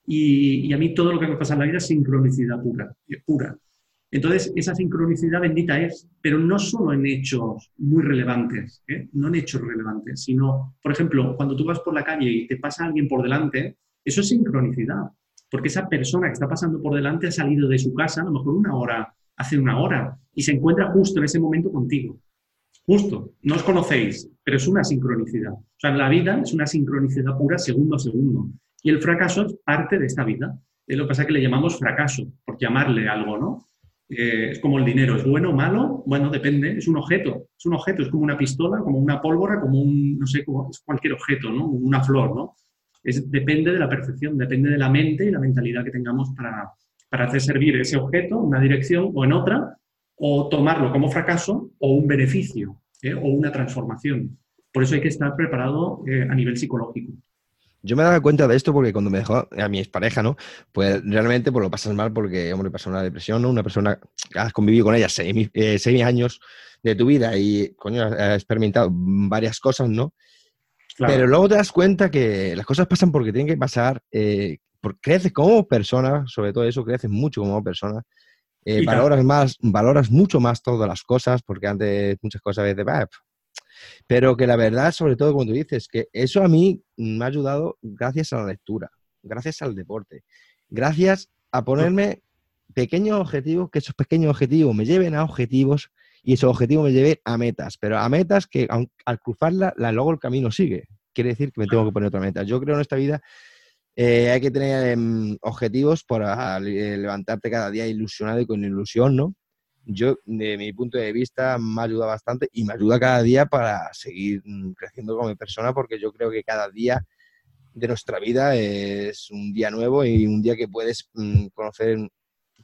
Y, a mí todo lo que me pasa en la vida es sincronicidad pura, pura. Entonces, esa sincronicidad bendita es, pero no solo en hechos muy relevantes, ¿eh? no en hechos relevantes, sino, por ejemplo, cuando tú vas por la calle y te pasa alguien por delante, eso es sincronicidad, porque esa persona que está pasando por delante ha salido de su casa a lo mejor una hora, hace una hora, y se encuentra justo en ese momento contigo. Justo, no os conocéis, pero es una sincronicidad. O sea, la vida es una sincronicidad pura segundo a segundo. Y el fracaso es parte de esta vida. lo que pasa es que le llamamos fracaso, por llamarle algo, ¿no? Eh, es como el dinero, ¿es bueno o malo? Bueno, depende, es un objeto, es un objeto, es como una pistola, como una pólvora, como un, no sé, como, es cualquier objeto, ¿no? Una flor, ¿no? Es, depende de la percepción, depende de la mente y la mentalidad que tengamos para, para hacer servir ese objeto en una dirección o en otra, o tomarlo como fracaso o un beneficio ¿eh? o una transformación. Por eso hay que estar preparado eh, a nivel psicológico. Yo me daba cuenta de esto porque cuando me dejó a mi expareja, ¿no? Pues realmente pues lo pasas mal porque, hombre, pasa una depresión, ¿no? Una persona que has convivido con ella seis, eh, años de tu vida y, coño, has experimentado varias cosas, ¿no? Pero luego te das cuenta que las cosas pasan porque tienen que pasar, eh, porque creces como persona, sobre todo eso, creces mucho como persona. Eh, valoras más, valoras mucho más todas las cosas, porque antes muchas cosas a veces, pero que la verdad, sobre todo como tú dices, que eso a mí me ha ayudado gracias a la lectura, gracias al deporte, gracias a ponerme pequeños objetivos, que esos pequeños objetivos me lleven a objetivos y esos objetivos me lleven a metas, pero a metas que al cruzarla, la, luego el camino sigue. Quiere decir que me tengo que poner otra meta. Yo creo en esta vida eh, hay que tener em, objetivos para levantarte cada día ilusionado y con ilusión, ¿no? Yo, de mi punto de vista, me ayuda bastante y me ayuda cada día para seguir mm, creciendo como persona, porque yo creo que cada día de nuestra vida es un día nuevo y un día que puedes mm, conocer,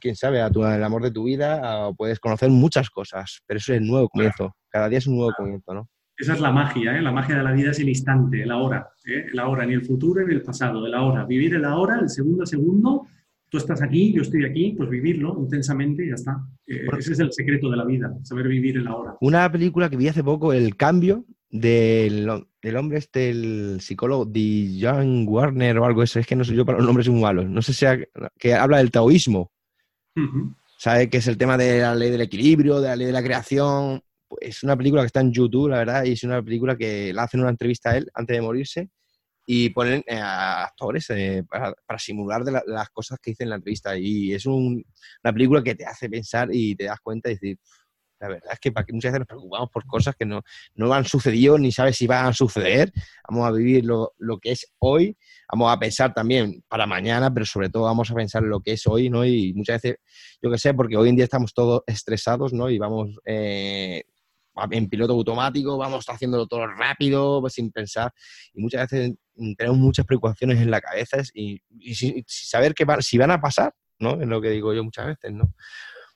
quién sabe, a tu, el amor de tu vida, o puedes conocer muchas cosas, pero eso es el nuevo comienzo. Cada día es un nuevo comienzo, ¿no? Esa es la magia, ¿eh? La magia de la vida es el instante, el ahora, ¿eh? el ahora, ni el futuro ni el pasado, el ahora. Vivir el ahora, el segundo a segundo, tú estás aquí, yo estoy aquí, pues vivirlo intensamente y ya está. Eh, ese es el secreto de la vida, saber vivir el ahora. Una película que vi hace poco, El Cambio, del, hombre este, el psicólogo de John Warner o algo eso, es que no sé yo para los nombres muy malos, no sé si que habla del taoísmo. ¿Sabe? Que es el tema de la ley del equilibrio, de la ley de la creación. Pues es una película que está en YouTube, la verdad, y es una película que le hacen una entrevista a él antes de morirse y ponen eh, a actores eh, para, simular de las cosas que dicen en la entrevista. Y es una película que te hace pensar y te das cuenta y decir, la verdad es que para que muchas veces nos preocupamos por cosas que no, no han sucedido ni sabes si van a suceder. Vamos a vivir lo, lo, que es hoy, vamos a pensar también para mañana, pero sobre todo vamos a pensar lo que es hoy, ¿no? Y muchas veces, yo que sé, porque hoy en día estamos todos estresados, ¿no? Y vamos eh, en piloto automático, vamos haciéndolo todo rápido, pues, sin pensar. Y muchas veces tenemos muchas preocupaciones en la cabeza y, saber qué si van a pasar, ¿no? Es lo que digo yo muchas veces, ¿no?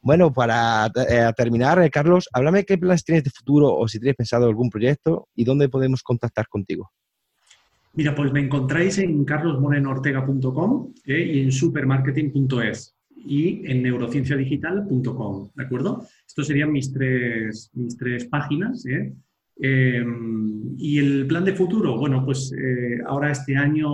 Bueno, para eh, terminar, eh, Carlos, háblame qué planes tienes de futuro o si tienes pensado algún proyecto y dónde podemos contactar contigo. Mira, pues me encontráis en carlosmorenortega.com eh, y en supermarketing.es y en neurocienciadigital.com, ¿de acuerdo? Estos serían mis tres, mis tres páginas. ¿eh? Em, y el plan de futuro, bueno, pues eh, ahora este año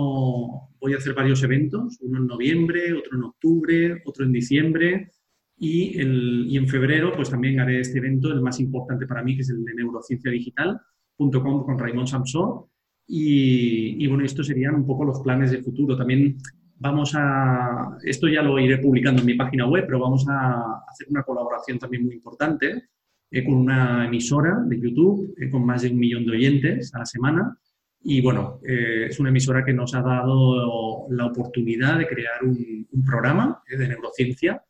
voy a hacer varios eventos, uno en noviembre, otro en octubre, otro en diciembre y, el, y en febrero pues también haré este evento, el más importante para mí, que es el de neurocienciadigital.com con Raymond Samsó. Y, y, bueno, estos serían un poco los planes de futuro. También vamos a, esto ya lo iré publicando en mi página web, pero vamos a hacer una colaboración también muy importante eh, con una emisora de YouTube eh, con más de un millón de oyentes a la semana. Y bueno, eh, es una emisora que nos ha dado la oportunidad de crear un, programa de neurociencia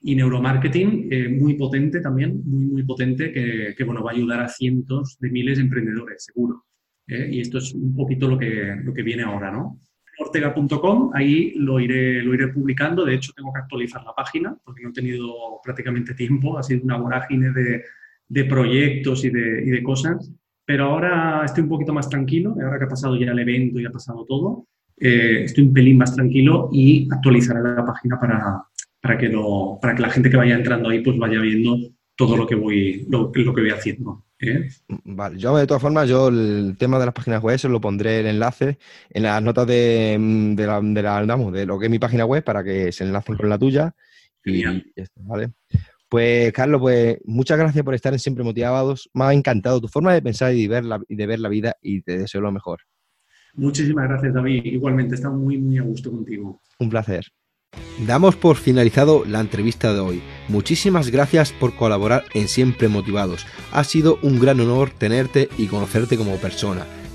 y neuromarketing muy potente también, muy, muy potente, que, que, bueno, va a ayudar a cientos de miles de emprendedores, seguro. y esto es un poquito lo que, lo que viene ahora, ¿no? ortega.com, ahí lo iré, lo iré publicando. De hecho, tengo que actualizar la página porque no he tenido prácticamente tiempo. Ha sido una vorágine de, de proyectos y de, y de, cosas. Pero ahora estoy un poquito más tranquilo. Ahora que ha pasado ya el evento y ha pasado todo, eh, estoy un pelín más tranquilo y actualizaré la página para, para, que lo, para que la gente que vaya entrando ahí pues vaya viendo todo lo que voy, lo, lo que voy haciendo. ¿eh? Vale, yo de todas formas, yo el tema de las páginas web se lo pondré el enlace en las notas de, de, la, de, la, de lo que es mi página web para que se enlacen con la tuya. Y, esto, ¿vale? Pues Carlos, pues muchas gracias por estar en Siempre Motivados. Me ha encantado tu forma de pensar y de ver la, y de ver la vida y te deseo lo mejor. Muchísimas gracias, David. Igualmente, estado muy, muy a gusto contigo. Un placer. Damos por finalizado la entrevista de hoy. Muchísimas gracias por colaborar en Siempre Motivados. Ha sido un gran honor tenerte y conocerte como persona.